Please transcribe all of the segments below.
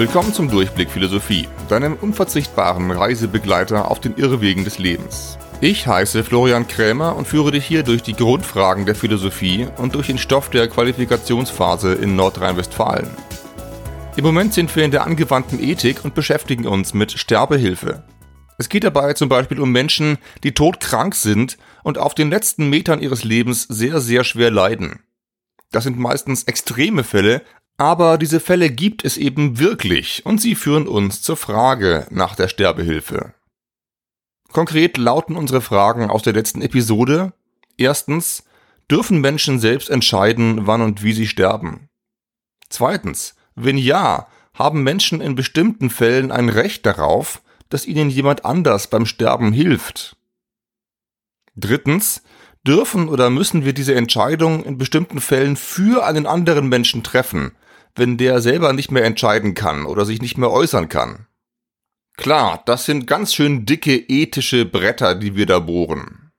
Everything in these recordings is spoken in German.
Willkommen zum Durchblick Philosophie, deinem unverzichtbaren Reisebegleiter auf den Irrwegen des Lebens. Ich heiße Florian Krämer und führe dich hier durch die Grundfragen der Philosophie und durch den Stoff der Qualifikationsphase in Nordrhein-Westfalen. Im Moment sind wir in der angewandten Ethik und beschäftigen uns mit Sterbehilfe. Es geht dabei zum Beispiel um Menschen, die todkrank sind und auf den letzten Metern ihres Lebens sehr, sehr schwer leiden. Das sind meistens extreme Fälle, aber diese Fälle gibt es eben wirklich und sie führen uns zur Frage nach der Sterbehilfe. Konkret lauten unsere Fragen aus der letzten Episode. Erstens, dürfen Menschen selbst entscheiden, wann und wie sie sterben? Zweitens, wenn ja, haben Menschen in bestimmten Fällen ein Recht darauf, dass ihnen jemand anders beim Sterben hilft? Drittens, dürfen oder müssen wir diese Entscheidung in bestimmten Fällen für einen anderen Menschen treffen, wenn der selber nicht mehr entscheiden kann oder sich nicht mehr äußern kann? Klar, das sind ganz schön dicke ethische Bretter, die wir da bohren.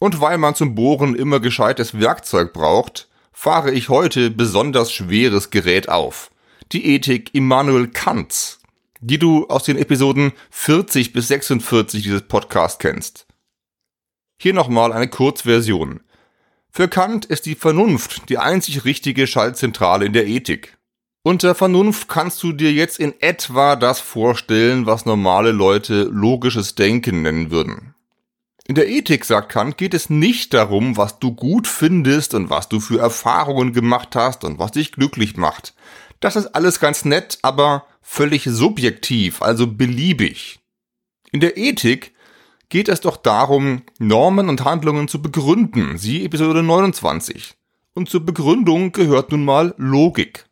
Und weil man zum Bohren immer gescheites Werkzeug braucht, fahre ich heute besonders schweres Gerät auf. Die Ethik Immanuel Kants, die du aus den Episoden 40 bis 46 dieses Podcasts kennst. Hier nochmal eine Kurzversion. Für Kant ist die Vernunft die einzig richtige Schaltzentrale in der Ethik. Unter Vernunft kannst du dir jetzt in etwa das vorstellen, was normale Leute logisches Denken nennen würden. In der Ethik, sagt Kant, geht es nicht darum, was du gut findest und was du für Erfahrungen gemacht hast und was dich glücklich macht. Das ist alles ganz nett, aber völlig subjektiv, also beliebig. In der Ethik geht es doch darum, Normen und Handlungen zu begründen, siehe Episode 29. Und zur Begründung gehört nun mal Logik.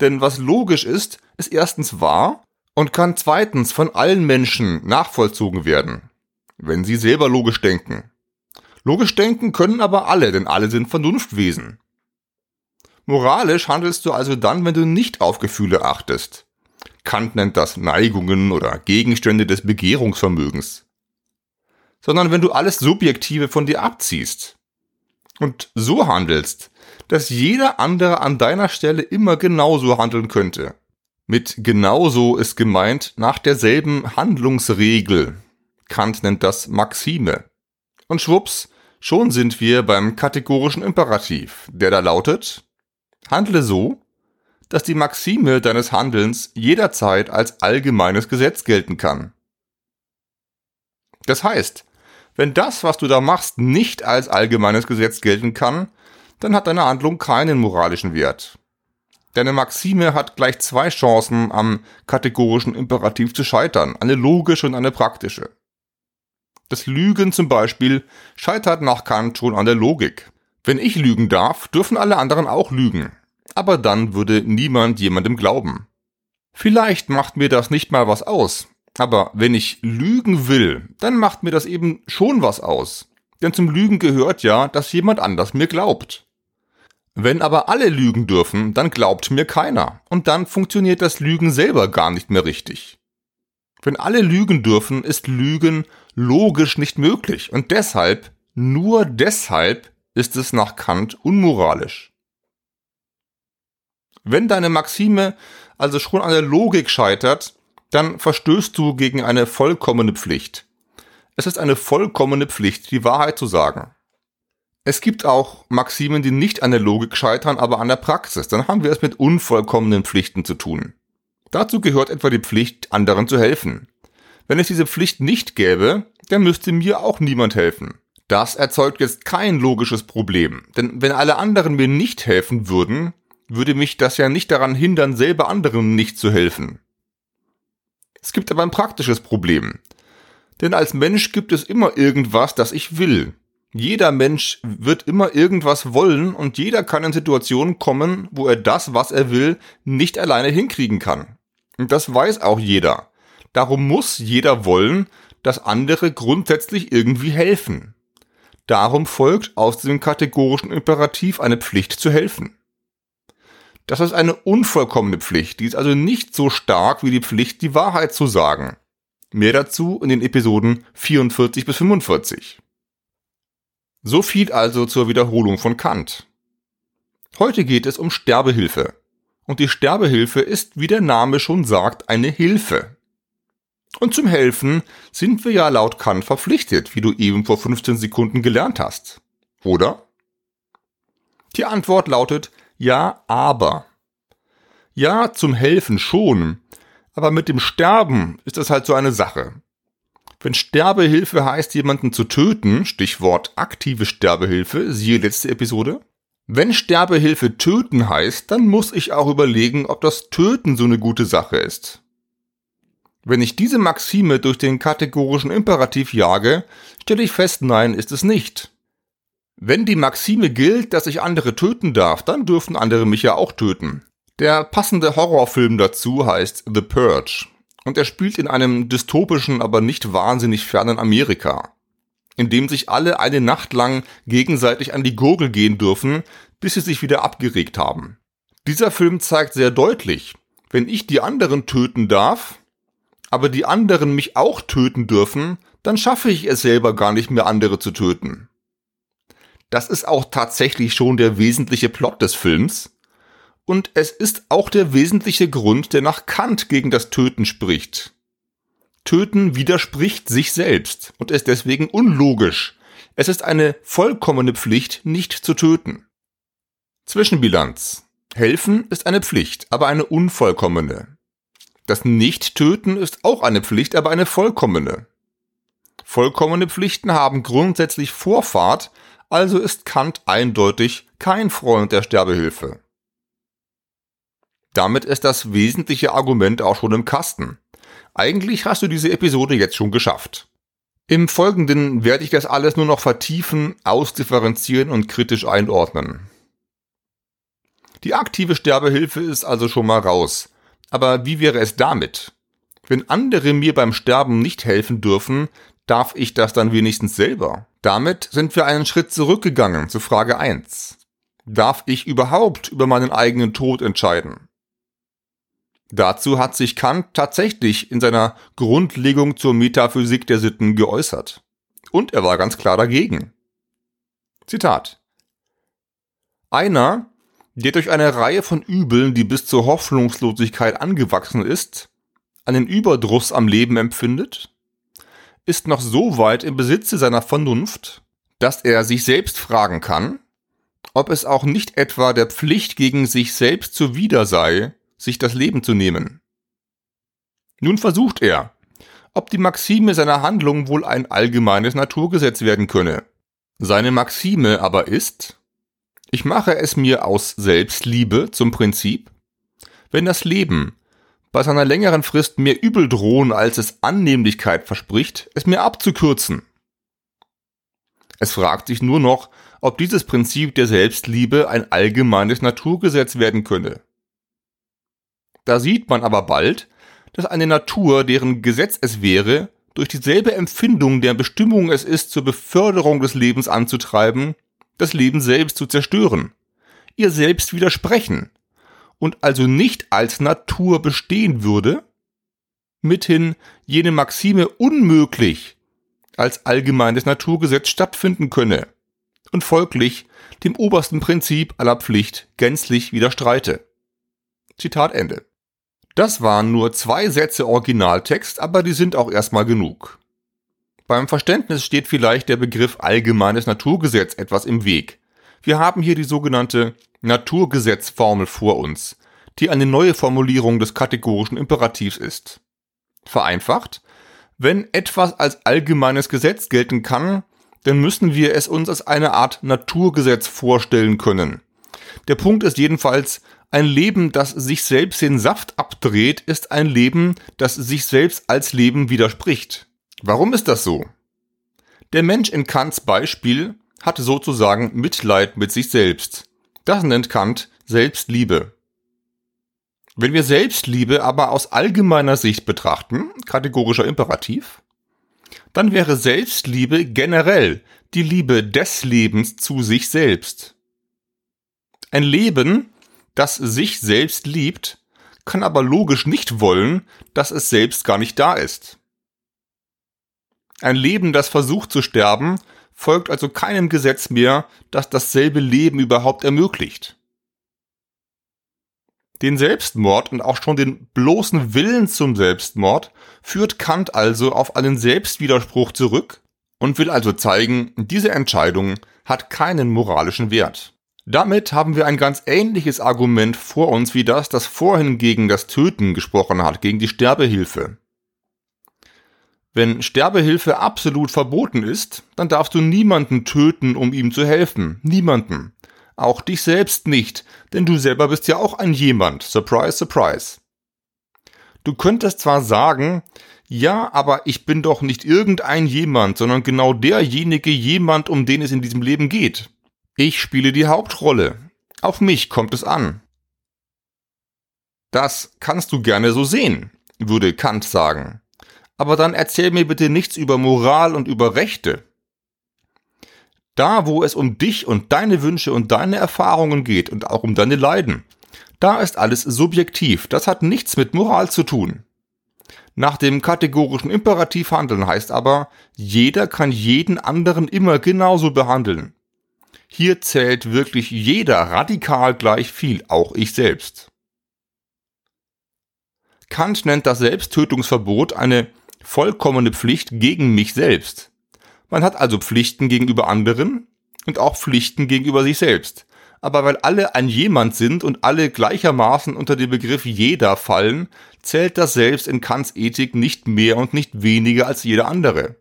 Denn was logisch ist, ist erstens wahr und kann zweitens von allen Menschen nachvollzogen werden, wenn sie selber logisch denken. Logisch denken können aber alle, denn alle sind Vernunftwesen. Moralisch handelst du also dann, wenn du nicht auf Gefühle achtest. Kant nennt das Neigungen oder Gegenstände des Begehrungsvermögens. Sondern wenn du alles Subjektive von dir abziehst. Und so handelst, dass jeder andere an deiner Stelle immer genauso handeln könnte. Mit genauso ist gemeint nach derselben Handlungsregel. Kant nennt das Maxime. Und schwupps, schon sind wir beim kategorischen Imperativ, der da lautet, handle so, dass die Maxime deines Handelns jederzeit als allgemeines Gesetz gelten kann. Das heißt, wenn das, was du da machst, nicht als allgemeines Gesetz gelten kann, dann hat deine Handlung keinen moralischen Wert. Deine Maxime hat gleich zwei Chancen, am kategorischen Imperativ zu scheitern, eine logische und eine praktische. Das Lügen zum Beispiel scheitert nach Kant schon an der Logik. Wenn ich lügen darf, dürfen alle anderen auch lügen. Aber dann würde niemand jemandem glauben. Vielleicht macht mir das nicht mal was aus. Aber wenn ich lügen will, dann macht mir das eben schon was aus. Denn zum Lügen gehört ja, dass jemand anders mir glaubt. Wenn aber alle lügen dürfen, dann glaubt mir keiner. Und dann funktioniert das Lügen selber gar nicht mehr richtig. Wenn alle lügen dürfen, ist Lügen logisch nicht möglich. Und deshalb, nur deshalb, ist es nach Kant unmoralisch. Wenn deine Maxime also schon an der Logik scheitert, dann verstößt du gegen eine vollkommene Pflicht. Es ist eine vollkommene Pflicht, die Wahrheit zu sagen. Es gibt auch Maximen, die nicht an der Logik scheitern, aber an der Praxis. Dann haben wir es mit unvollkommenen Pflichten zu tun. Dazu gehört etwa die Pflicht, anderen zu helfen. Wenn es diese Pflicht nicht gäbe, dann müsste mir auch niemand helfen. Das erzeugt jetzt kein logisches Problem, denn wenn alle anderen mir nicht helfen würden, würde mich das ja nicht daran hindern, selber anderen nicht zu helfen. Es gibt aber ein praktisches Problem. Denn als Mensch gibt es immer irgendwas, das ich will. Jeder Mensch wird immer irgendwas wollen und jeder kann in Situationen kommen, wo er das, was er will, nicht alleine hinkriegen kann. Und das weiß auch jeder. Darum muss jeder wollen, dass andere grundsätzlich irgendwie helfen. Darum folgt aus dem kategorischen Imperativ eine Pflicht zu helfen. Das ist eine unvollkommene Pflicht, die ist also nicht so stark wie die Pflicht, die Wahrheit zu sagen. Mehr dazu in den Episoden 44 bis 45. So viel also zur Wiederholung von Kant. Heute geht es um Sterbehilfe. Und die Sterbehilfe ist, wie der Name schon sagt, eine Hilfe. Und zum Helfen sind wir ja laut Kant verpflichtet, wie du eben vor 15 Sekunden gelernt hast. Oder? Die Antwort lautet ja, aber. Ja, zum Helfen schon, aber mit dem Sterben ist das halt so eine Sache. Wenn Sterbehilfe heißt, jemanden zu töten, Stichwort aktive Sterbehilfe, siehe letzte Episode. Wenn Sterbehilfe töten heißt, dann muss ich auch überlegen, ob das Töten so eine gute Sache ist. Wenn ich diese Maxime durch den kategorischen Imperativ jage, stelle ich fest, nein, ist es nicht. Wenn die Maxime gilt, dass ich andere töten darf, dann dürfen andere mich ja auch töten. Der passende Horrorfilm dazu heißt The Purge und er spielt in einem dystopischen, aber nicht wahnsinnig fernen Amerika, in dem sich alle eine Nacht lang gegenseitig an die Gurgel gehen dürfen, bis sie sich wieder abgeregt haben. Dieser Film zeigt sehr deutlich, wenn ich die anderen töten darf, aber die anderen mich auch töten dürfen, dann schaffe ich es selber gar nicht mehr andere zu töten. Das ist auch tatsächlich schon der wesentliche Plot des Films. Und es ist auch der wesentliche Grund, der nach Kant gegen das Töten spricht. Töten widerspricht sich selbst und ist deswegen unlogisch. Es ist eine vollkommene Pflicht, nicht zu töten. Zwischenbilanz. Helfen ist eine Pflicht, aber eine unvollkommene. Das Nicht-Töten ist auch eine Pflicht, aber eine vollkommene. Vollkommene Pflichten haben grundsätzlich Vorfahrt, also ist Kant eindeutig kein Freund der Sterbehilfe. Damit ist das wesentliche Argument auch schon im Kasten. Eigentlich hast du diese Episode jetzt schon geschafft. Im Folgenden werde ich das alles nur noch vertiefen, ausdifferenzieren und kritisch einordnen. Die aktive Sterbehilfe ist also schon mal raus. Aber wie wäre es damit? Wenn andere mir beim Sterben nicht helfen dürfen, darf ich das dann wenigstens selber? Damit sind wir einen Schritt zurückgegangen zu Frage 1. Darf ich überhaupt über meinen eigenen Tod entscheiden? Dazu hat sich Kant tatsächlich in seiner Grundlegung zur Metaphysik der Sitten geäußert. Und er war ganz klar dagegen. Zitat. Einer, der durch eine Reihe von Übeln, die bis zur Hoffnungslosigkeit angewachsen ist, einen Überdruss am Leben empfindet, ist noch so weit im Besitze seiner Vernunft, dass er sich selbst fragen kann, ob es auch nicht etwa der Pflicht gegen sich selbst zuwider sei, sich das Leben zu nehmen. Nun versucht er, ob die Maxime seiner Handlung wohl ein allgemeines Naturgesetz werden könne. Seine Maxime aber ist, ich mache es mir aus Selbstliebe zum Prinzip, wenn das Leben bei seiner längeren Frist mehr übel drohen, als es Annehmlichkeit verspricht, es mir abzukürzen. Es fragt sich nur noch, ob dieses Prinzip der Selbstliebe ein allgemeines Naturgesetz werden könne. Da sieht man aber bald, dass eine Natur, deren Gesetz es wäre, durch dieselbe Empfindung, der Bestimmung es ist, zur Beförderung des Lebens anzutreiben, das Leben selbst zu zerstören, ihr selbst widersprechen und also nicht als Natur bestehen würde, mithin jene Maxime unmöglich als allgemeines Naturgesetz stattfinden könne und folglich dem obersten Prinzip aller Pflicht gänzlich widerstreite. Zitat Ende. Das waren nur zwei Sätze Originaltext, aber die sind auch erstmal genug. Beim Verständnis steht vielleicht der Begriff allgemeines Naturgesetz etwas im Weg. Wir haben hier die sogenannte Naturgesetzformel vor uns, die eine neue Formulierung des kategorischen Imperativs ist. Vereinfacht, wenn etwas als allgemeines Gesetz gelten kann, dann müssen wir es uns als eine Art Naturgesetz vorstellen können. Der Punkt ist jedenfalls, ein Leben, das sich selbst den Saft abdreht, ist ein Leben, das sich selbst als Leben widerspricht. Warum ist das so? Der Mensch in Kants Beispiel hat sozusagen Mitleid mit sich selbst. Das nennt Kant Selbstliebe. Wenn wir Selbstliebe aber aus allgemeiner Sicht betrachten, kategorischer Imperativ, dann wäre Selbstliebe generell die Liebe des Lebens zu sich selbst. Ein Leben, das sich selbst liebt, kann aber logisch nicht wollen, dass es selbst gar nicht da ist. Ein Leben, das versucht zu sterben, folgt also keinem Gesetz mehr, das dasselbe Leben überhaupt ermöglicht. Den Selbstmord und auch schon den bloßen Willen zum Selbstmord führt Kant also auf einen Selbstwiderspruch zurück und will also zeigen, diese Entscheidung hat keinen moralischen Wert. Damit haben wir ein ganz ähnliches Argument vor uns wie das, das vorhin gegen das Töten gesprochen hat, gegen die Sterbehilfe. Wenn Sterbehilfe absolut verboten ist, dann darfst du niemanden töten, um ihm zu helfen. Niemanden. Auch dich selbst nicht, denn du selber bist ja auch ein jemand. Surprise, surprise. Du könntest zwar sagen, ja, aber ich bin doch nicht irgendein jemand, sondern genau derjenige jemand, um den es in diesem Leben geht. Ich spiele die Hauptrolle. Auf mich kommt es an. Das kannst du gerne so sehen, würde Kant sagen. Aber dann erzähl mir bitte nichts über Moral und über Rechte. Da, wo es um dich und deine Wünsche und deine Erfahrungen geht und auch um deine Leiden, da ist alles subjektiv, das hat nichts mit Moral zu tun. Nach dem kategorischen Imperativ handeln heißt aber, jeder kann jeden anderen immer genauso behandeln. Hier zählt wirklich jeder radikal gleich viel, auch ich selbst. Kant nennt das Selbsttötungsverbot eine vollkommene Pflicht gegen mich selbst. Man hat also Pflichten gegenüber anderen und auch Pflichten gegenüber sich selbst. Aber weil alle ein jemand sind und alle gleichermaßen unter den Begriff jeder fallen, zählt das Selbst in Kants Ethik nicht mehr und nicht weniger als jeder andere.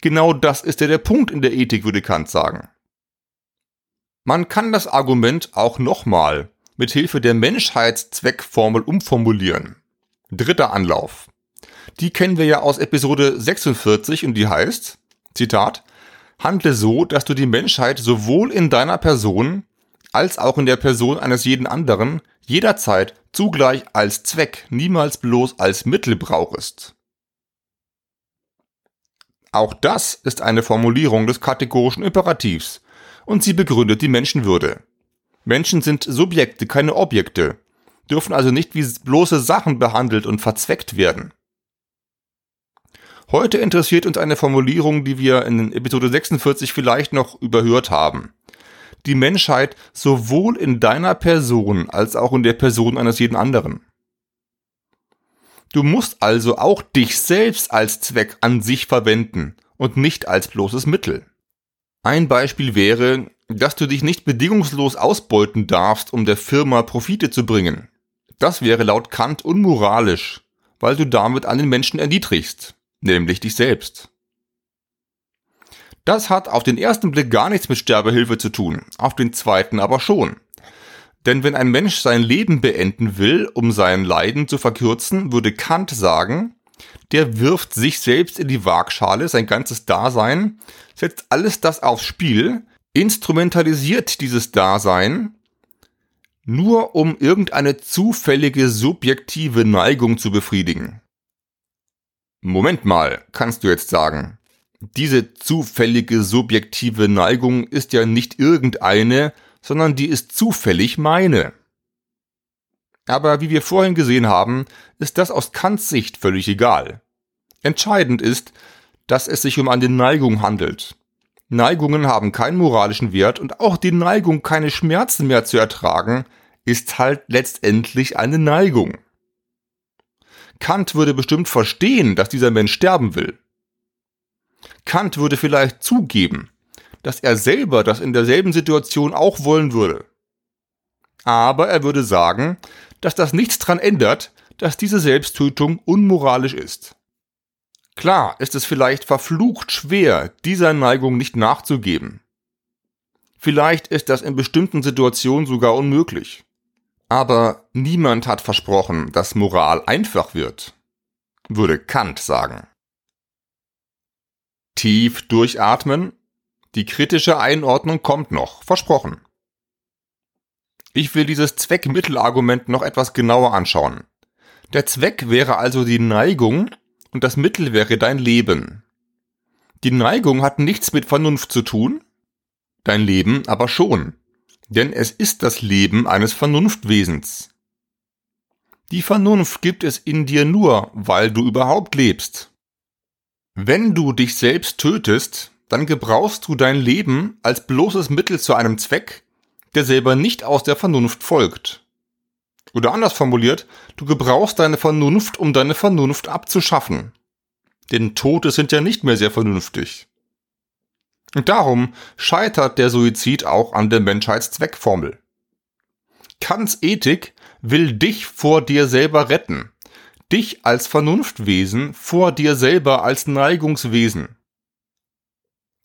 Genau das ist ja der Punkt in der Ethik, würde Kant sagen. Man kann das Argument auch nochmal mit Hilfe der Menschheitszweckformel umformulieren. Dritter Anlauf. Die kennen wir ja aus Episode 46 und die heißt, Zitat, handle so, dass du die Menschheit sowohl in deiner Person als auch in der Person eines jeden anderen jederzeit zugleich als Zweck, niemals bloß als Mittel brauchest. Auch das ist eine Formulierung des kategorischen Imperativs und sie begründet die Menschenwürde. Menschen sind Subjekte, keine Objekte, dürfen also nicht wie bloße Sachen behandelt und verzweckt werden. Heute interessiert uns eine Formulierung, die wir in Episode 46 vielleicht noch überhört haben. Die Menschheit sowohl in deiner Person als auch in der Person eines jeden anderen. Du musst also auch dich selbst als Zweck an sich verwenden und nicht als bloßes Mittel. Ein Beispiel wäre, dass du dich nicht bedingungslos ausbeuten darfst, um der Firma Profite zu bringen. Das wäre laut Kant unmoralisch, weil du damit einen Menschen erniedrigst nämlich dich selbst. Das hat auf den ersten Blick gar nichts mit Sterbehilfe zu tun, auf den zweiten aber schon. Denn wenn ein Mensch sein Leben beenden will, um sein Leiden zu verkürzen, würde Kant sagen, der wirft sich selbst in die Waagschale, sein ganzes Dasein, setzt alles das aufs Spiel, instrumentalisiert dieses Dasein, nur um irgendeine zufällige subjektive Neigung zu befriedigen. Moment mal, kannst du jetzt sagen. Diese zufällige subjektive Neigung ist ja nicht irgendeine, sondern die ist zufällig meine. Aber wie wir vorhin gesehen haben, ist das aus Kants Sicht völlig egal. Entscheidend ist, dass es sich um eine Neigung handelt. Neigungen haben keinen moralischen Wert und auch die Neigung, keine Schmerzen mehr zu ertragen, ist halt letztendlich eine Neigung. Kant würde bestimmt verstehen, dass dieser Mensch sterben will. Kant würde vielleicht zugeben, dass er selber das in derselben Situation auch wollen würde. Aber er würde sagen, dass das nichts daran ändert, dass diese Selbsttötung unmoralisch ist. Klar ist es vielleicht verflucht schwer, dieser Neigung nicht nachzugeben. Vielleicht ist das in bestimmten Situationen sogar unmöglich. Aber niemand hat versprochen, dass Moral einfach wird, würde Kant sagen. Tief durchatmen. Die kritische Einordnung kommt noch, versprochen. Ich will dieses Zweck-Mittel-Argument noch etwas genauer anschauen. Der Zweck wäre also die Neigung und das Mittel wäre dein Leben. Die Neigung hat nichts mit Vernunft zu tun, dein Leben aber schon denn es ist das Leben eines Vernunftwesens. Die Vernunft gibt es in dir nur, weil du überhaupt lebst. Wenn du dich selbst tötest, dann gebrauchst du dein Leben als bloßes Mittel zu einem Zweck, der selber nicht aus der Vernunft folgt. Oder anders formuliert, du gebrauchst deine Vernunft, um deine Vernunft abzuschaffen. Denn Tote sind ja nicht mehr sehr vernünftig. Und darum scheitert der Suizid auch an der Menschheitszweckformel. Kants Ethik will dich vor dir selber retten. Dich als Vernunftwesen vor dir selber als Neigungswesen.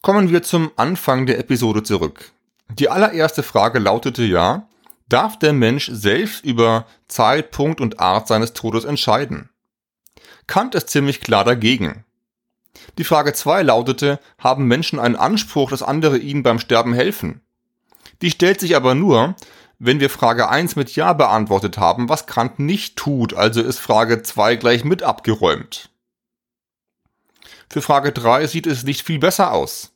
Kommen wir zum Anfang der Episode zurück. Die allererste Frage lautete ja, darf der Mensch selbst über Zeitpunkt und Art seines Todes entscheiden? Kant ist ziemlich klar dagegen. Die Frage 2 lautete, haben Menschen einen Anspruch, dass andere ihnen beim Sterben helfen? Die stellt sich aber nur, wenn wir Frage 1 mit Ja beantwortet haben, was Kant nicht tut, also ist Frage 2 gleich mit abgeräumt. Für Frage 3 sieht es nicht viel besser aus.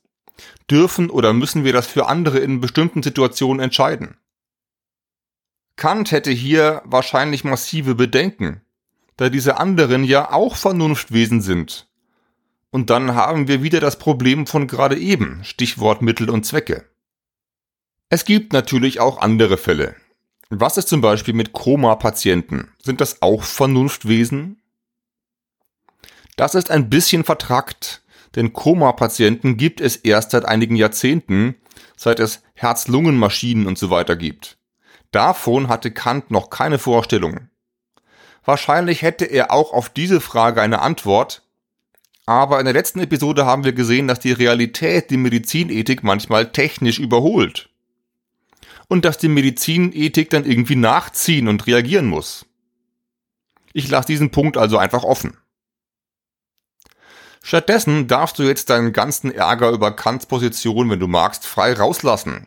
Dürfen oder müssen wir das für andere in bestimmten Situationen entscheiden? Kant hätte hier wahrscheinlich massive Bedenken, da diese anderen ja auch Vernunftwesen sind. Und dann haben wir wieder das Problem von gerade eben, Stichwort Mittel und Zwecke. Es gibt natürlich auch andere Fälle. Was ist zum Beispiel mit Koma-Patienten? Sind das auch Vernunftwesen? Das ist ein bisschen vertrackt, denn Koma-Patienten gibt es erst seit einigen Jahrzehnten, seit es Herz-Lungen-Maschinen und so weiter gibt. Davon hatte Kant noch keine Vorstellung. Wahrscheinlich hätte er auch auf diese Frage eine Antwort, aber in der letzten Episode haben wir gesehen, dass die Realität die Medizinethik manchmal technisch überholt und dass die Medizinethik dann irgendwie nachziehen und reagieren muss. Ich lasse diesen Punkt also einfach offen. Stattdessen darfst du jetzt deinen ganzen Ärger über Kants Position, wenn du magst, frei rauslassen,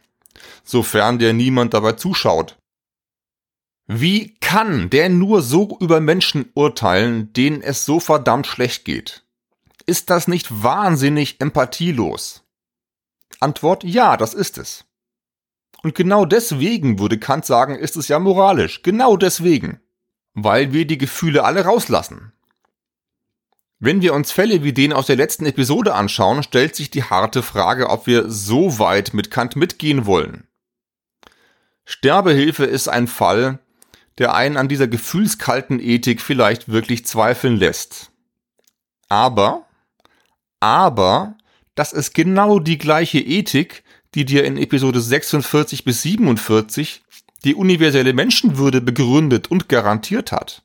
sofern dir niemand dabei zuschaut. Wie kann der nur so über Menschen urteilen, denen es so verdammt schlecht geht? Ist das nicht wahnsinnig empathielos? Antwort ja, das ist es. Und genau deswegen würde Kant sagen, ist es ja moralisch. Genau deswegen. Weil wir die Gefühle alle rauslassen. Wenn wir uns Fälle wie den aus der letzten Episode anschauen, stellt sich die harte Frage, ob wir so weit mit Kant mitgehen wollen. Sterbehilfe ist ein Fall, der einen an dieser gefühlskalten Ethik vielleicht wirklich zweifeln lässt. Aber, aber, das ist genau die gleiche Ethik, die dir in Episode 46 bis 47 die universelle Menschenwürde begründet und garantiert hat.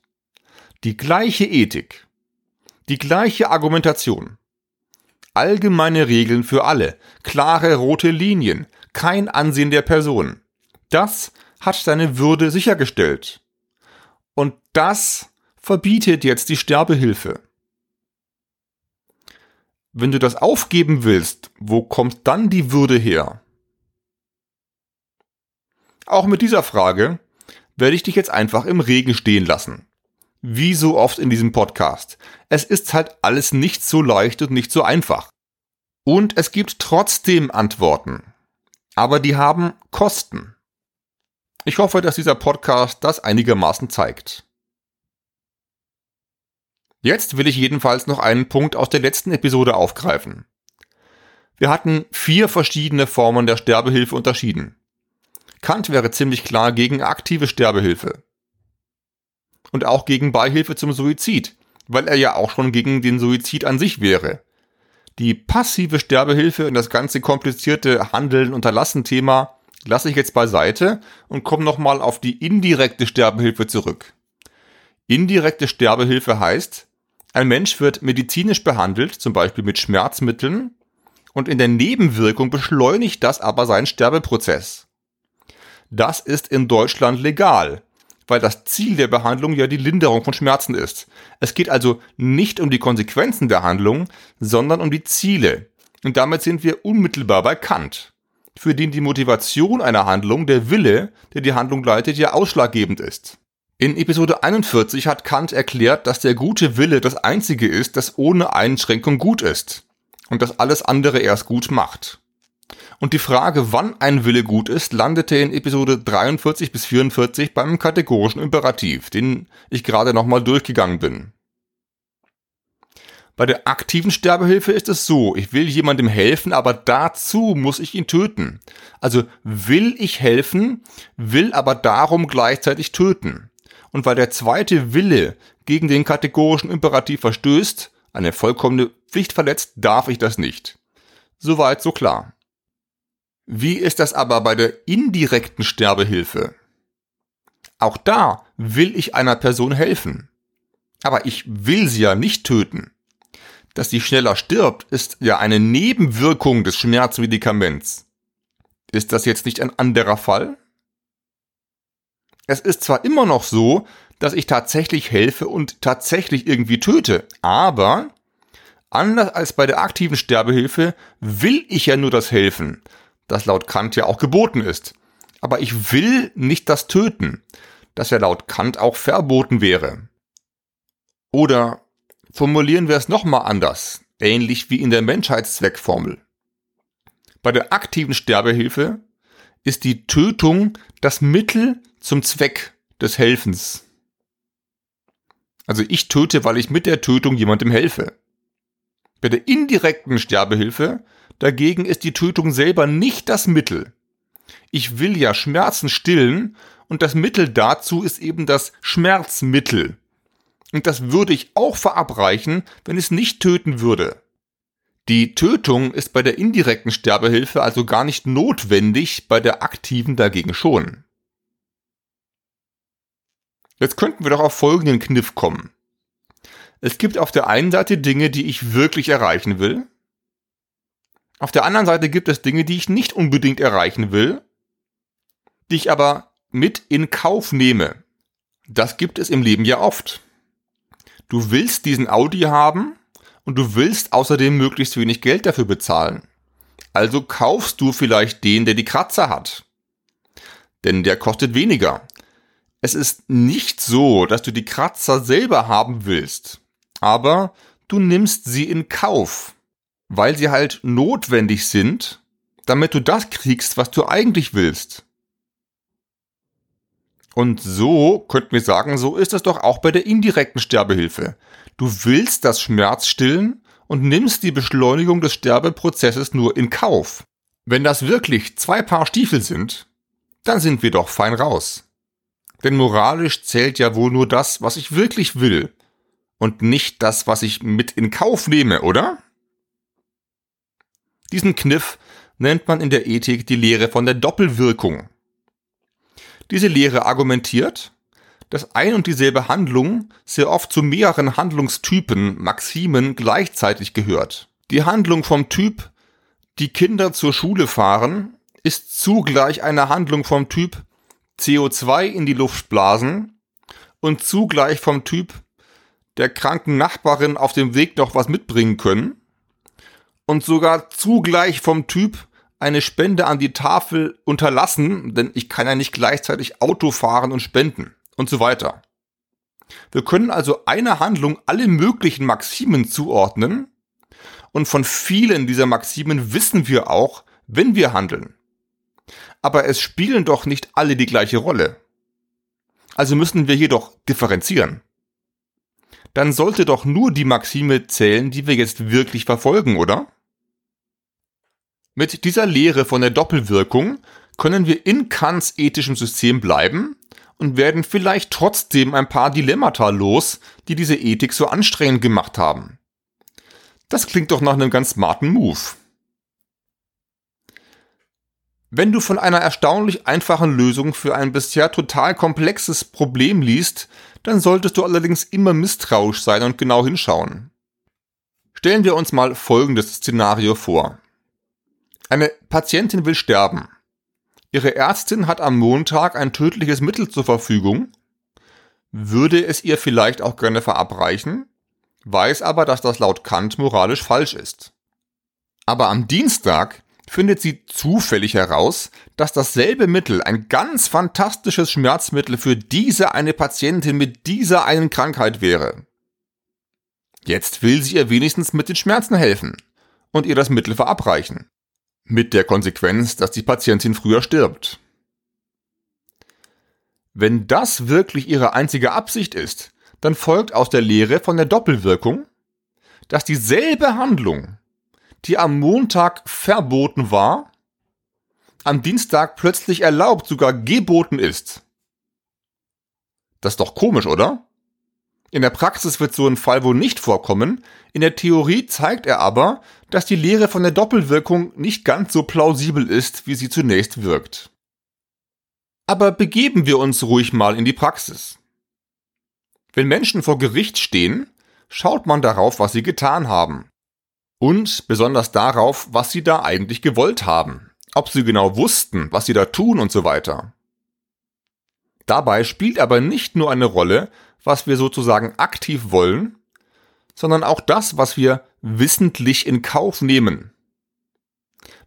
Die gleiche Ethik. Die gleiche Argumentation. Allgemeine Regeln für alle. Klare rote Linien. Kein Ansehen der Person. Das hat seine Würde sichergestellt. Und das verbietet jetzt die Sterbehilfe. Wenn du das aufgeben willst, wo kommt dann die Würde her? Auch mit dieser Frage werde ich dich jetzt einfach im Regen stehen lassen. Wie so oft in diesem Podcast. Es ist halt alles nicht so leicht und nicht so einfach. Und es gibt trotzdem Antworten. Aber die haben Kosten. Ich hoffe, dass dieser Podcast das einigermaßen zeigt. Jetzt will ich jedenfalls noch einen Punkt aus der letzten Episode aufgreifen. Wir hatten vier verschiedene Formen der Sterbehilfe unterschieden. Kant wäre ziemlich klar gegen aktive Sterbehilfe. Und auch gegen Beihilfe zum Suizid, weil er ja auch schon gegen den Suizid an sich wäre. Die passive Sterbehilfe und das ganze komplizierte Handeln unterlassen Thema lasse ich jetzt beiseite und komme nochmal auf die indirekte Sterbehilfe zurück. Indirekte Sterbehilfe heißt, ein Mensch wird medizinisch behandelt, zum Beispiel mit Schmerzmitteln, und in der Nebenwirkung beschleunigt das aber seinen Sterbeprozess. Das ist in Deutschland legal, weil das Ziel der Behandlung ja die Linderung von Schmerzen ist. Es geht also nicht um die Konsequenzen der Handlung, sondern um die Ziele. Und damit sind wir unmittelbar bei Kant, für den die Motivation einer Handlung, der Wille, der die Handlung leitet, ja ausschlaggebend ist. In Episode 41 hat Kant erklärt, dass der gute Wille das einzige ist, das ohne Einschränkung gut ist und das alles andere erst gut macht. Und die Frage, wann ein Wille gut ist, landete in Episode 43 bis 44 beim kategorischen Imperativ, den ich gerade nochmal durchgegangen bin. Bei der aktiven Sterbehilfe ist es so, ich will jemandem helfen, aber dazu muss ich ihn töten. Also will ich helfen, will aber darum gleichzeitig töten. und weil der zweite Wille gegen den kategorischen Imperativ verstößt, eine vollkommene Pflicht verletzt, darf ich das nicht. Soweit so klar. Wie ist das aber bei der indirekten Sterbehilfe? Auch da will ich einer Person helfen. Aber ich will sie ja nicht töten. Dass sie schneller stirbt, ist ja eine Nebenwirkung des Schmerzmedikaments. Ist das jetzt nicht ein anderer Fall? Es ist zwar immer noch so, dass ich tatsächlich helfe und tatsächlich irgendwie töte, aber anders als bei der aktiven Sterbehilfe will ich ja nur das Helfen, das laut Kant ja auch geboten ist. Aber ich will nicht das Töten, das ja laut Kant auch verboten wäre. Oder formulieren wir es nochmal anders, ähnlich wie in der Menschheitszweckformel. Bei der aktiven Sterbehilfe ist die Tötung das Mittel zum Zweck des Helfens. Also ich töte, weil ich mit der Tötung jemandem helfe. Bei der indirekten Sterbehilfe dagegen ist die Tötung selber nicht das Mittel. Ich will ja Schmerzen stillen und das Mittel dazu ist eben das Schmerzmittel. Und das würde ich auch verabreichen, wenn es nicht töten würde. Die Tötung ist bei der indirekten Sterbehilfe also gar nicht notwendig, bei der aktiven dagegen schon. Jetzt könnten wir doch auf folgenden Kniff kommen. Es gibt auf der einen Seite Dinge, die ich wirklich erreichen will. Auf der anderen Seite gibt es Dinge, die ich nicht unbedingt erreichen will, die ich aber mit in Kauf nehme. Das gibt es im Leben ja oft. Du willst diesen Audi haben und du willst außerdem möglichst wenig Geld dafür bezahlen. Also kaufst du vielleicht den, der die Kratzer hat. Denn der kostet weniger. Es ist nicht so, dass du die Kratzer selber haben willst, aber du nimmst sie in Kauf, weil sie halt notwendig sind, damit du das kriegst, was du eigentlich willst. Und so könnten wir sagen, so ist es doch auch bei der indirekten Sterbehilfe. Du willst das Schmerz stillen und nimmst die Beschleunigung des Sterbeprozesses nur in Kauf. Wenn das wirklich zwei Paar Stiefel sind, dann sind wir doch fein raus. Denn moralisch zählt ja wohl nur das, was ich wirklich will und nicht das, was ich mit in Kauf nehme, oder? Diesen Kniff nennt man in der Ethik die Lehre von der Doppelwirkung. Diese Lehre argumentiert, dass ein und dieselbe Handlung sehr oft zu mehreren Handlungstypen, Maximen gleichzeitig gehört. Die Handlung vom Typ, die Kinder zur Schule fahren, ist zugleich eine Handlung vom Typ CO2 in die Luft blasen und zugleich vom Typ der kranken Nachbarin auf dem Weg noch was mitbringen können und sogar zugleich vom Typ eine Spende an die Tafel unterlassen, denn ich kann ja nicht gleichzeitig Auto fahren und spenden und so weiter. Wir können also einer Handlung alle möglichen Maximen zuordnen und von vielen dieser Maximen wissen wir auch, wenn wir handeln. Aber es spielen doch nicht alle die gleiche Rolle. Also müssen wir jedoch differenzieren. Dann sollte doch nur die Maxime zählen, die wir jetzt wirklich verfolgen, oder? Mit dieser Lehre von der Doppelwirkung können wir in Kants ethischem System bleiben und werden vielleicht trotzdem ein paar Dilemmata los, die diese Ethik so anstrengend gemacht haben. Das klingt doch nach einem ganz smarten Move. Wenn du von einer erstaunlich einfachen Lösung für ein bisher total komplexes Problem liest, dann solltest du allerdings immer misstrauisch sein und genau hinschauen. Stellen wir uns mal folgendes Szenario vor. Eine Patientin will sterben. Ihre Ärztin hat am Montag ein tödliches Mittel zur Verfügung, würde es ihr vielleicht auch gerne verabreichen, weiß aber, dass das laut Kant moralisch falsch ist. Aber am Dienstag findet sie zufällig heraus, dass dasselbe Mittel ein ganz fantastisches Schmerzmittel für diese eine Patientin mit dieser einen Krankheit wäre. Jetzt will sie ihr wenigstens mit den Schmerzen helfen und ihr das Mittel verabreichen. Mit der Konsequenz, dass die Patientin früher stirbt. Wenn das wirklich ihre einzige Absicht ist, dann folgt aus der Lehre von der Doppelwirkung, dass dieselbe Handlung, die am Montag verboten war, am Dienstag plötzlich erlaubt, sogar geboten ist. Das ist doch komisch, oder? In der Praxis wird so ein Fall wohl nicht vorkommen, in der Theorie zeigt er aber, dass die Lehre von der Doppelwirkung nicht ganz so plausibel ist, wie sie zunächst wirkt. Aber begeben wir uns ruhig mal in die Praxis. Wenn Menschen vor Gericht stehen, schaut man darauf, was sie getan haben. Und besonders darauf, was sie da eigentlich gewollt haben. Ob sie genau wussten, was sie da tun und so weiter. Dabei spielt aber nicht nur eine Rolle, was wir sozusagen aktiv wollen, sondern auch das, was wir wissentlich in Kauf nehmen.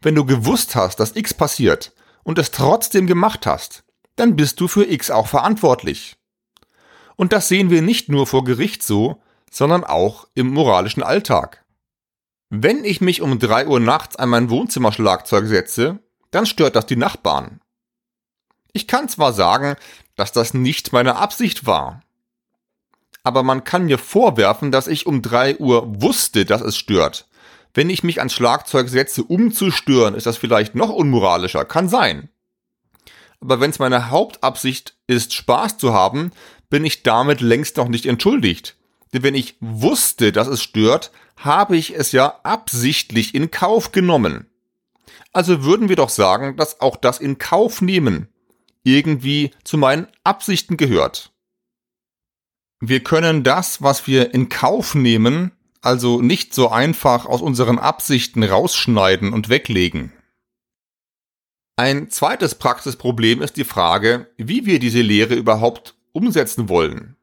Wenn du gewusst hast, dass X passiert und es trotzdem gemacht hast, dann bist du für X auch verantwortlich. Und das sehen wir nicht nur vor Gericht so, sondern auch im moralischen Alltag. Wenn ich mich um drei Uhr nachts an mein Wohnzimmerschlagzeug setze, dann stört das die Nachbarn. Ich kann zwar sagen, dass das nicht meine Absicht war, aber man kann mir vorwerfen, dass ich um drei Uhr wusste, dass es stört. Wenn ich mich ans Schlagzeug setze, um zu stören, ist das vielleicht noch unmoralischer, kann sein. Aber wenn es meine Hauptabsicht ist, Spaß zu haben, bin ich damit längst noch nicht entschuldigt. Denn wenn ich wusste, dass es stört, habe ich es ja absichtlich in Kauf genommen. Also würden wir doch sagen, dass auch das in Kauf nehmen irgendwie zu meinen Absichten gehört. Wir können das, was wir in Kauf nehmen, also nicht so einfach aus unseren Absichten rausschneiden und weglegen. Ein zweites Praxisproblem ist die Frage, wie wir diese Lehre überhaupt umsetzen wollen.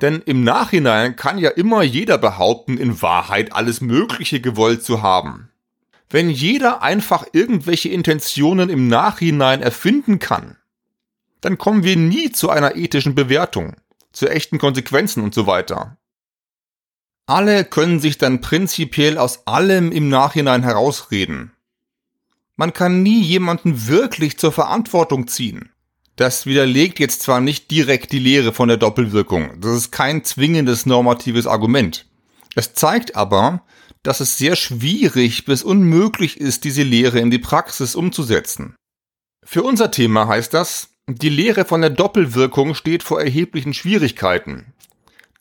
Denn im Nachhinein kann ja immer jeder behaupten, in Wahrheit alles Mögliche gewollt zu haben. Wenn jeder einfach irgendwelche Intentionen im Nachhinein erfinden kann, dann kommen wir nie zu einer ethischen Bewertung zu echten Konsequenzen und so weiter. Alle können sich dann prinzipiell aus allem im Nachhinein herausreden. Man kann nie jemanden wirklich zur Verantwortung ziehen. Das widerlegt jetzt zwar nicht direkt die Lehre von der Doppelwirkung, das ist kein zwingendes normatives Argument. Es zeigt aber, dass es sehr schwierig bis unmöglich ist, diese Lehre in die Praxis umzusetzen. Für unser Thema heißt das, die Lehre von der Doppelwirkung steht vor erheblichen Schwierigkeiten.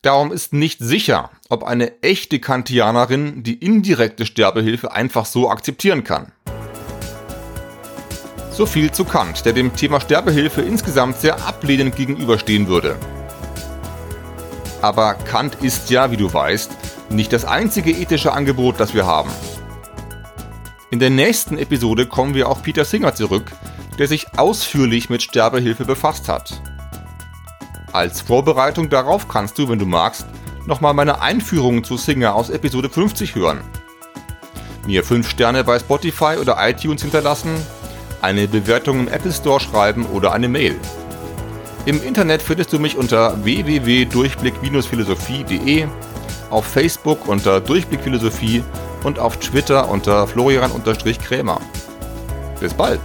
Darum ist nicht sicher, ob eine echte Kantianerin die indirekte Sterbehilfe einfach so akzeptieren kann. So viel zu Kant, der dem Thema Sterbehilfe insgesamt sehr ablehnend gegenüberstehen würde. Aber Kant ist ja, wie du weißt, nicht das einzige ethische Angebot, das wir haben. In der nächsten Episode kommen wir auf Peter Singer zurück, der sich ausführlich mit Sterbehilfe befasst hat. Als Vorbereitung darauf kannst du, wenn du magst, nochmal meine Einführung zu Singer aus Episode 50 hören. Mir 5 Sterne bei Spotify oder iTunes hinterlassen, eine Bewertung im Apple Store schreiben oder eine Mail. Im Internet findest du mich unter www.durchblick-philosophie.de, auf Facebook unter Durchblick Philosophie und auf Twitter unter Florian-Krämer. Bis bald!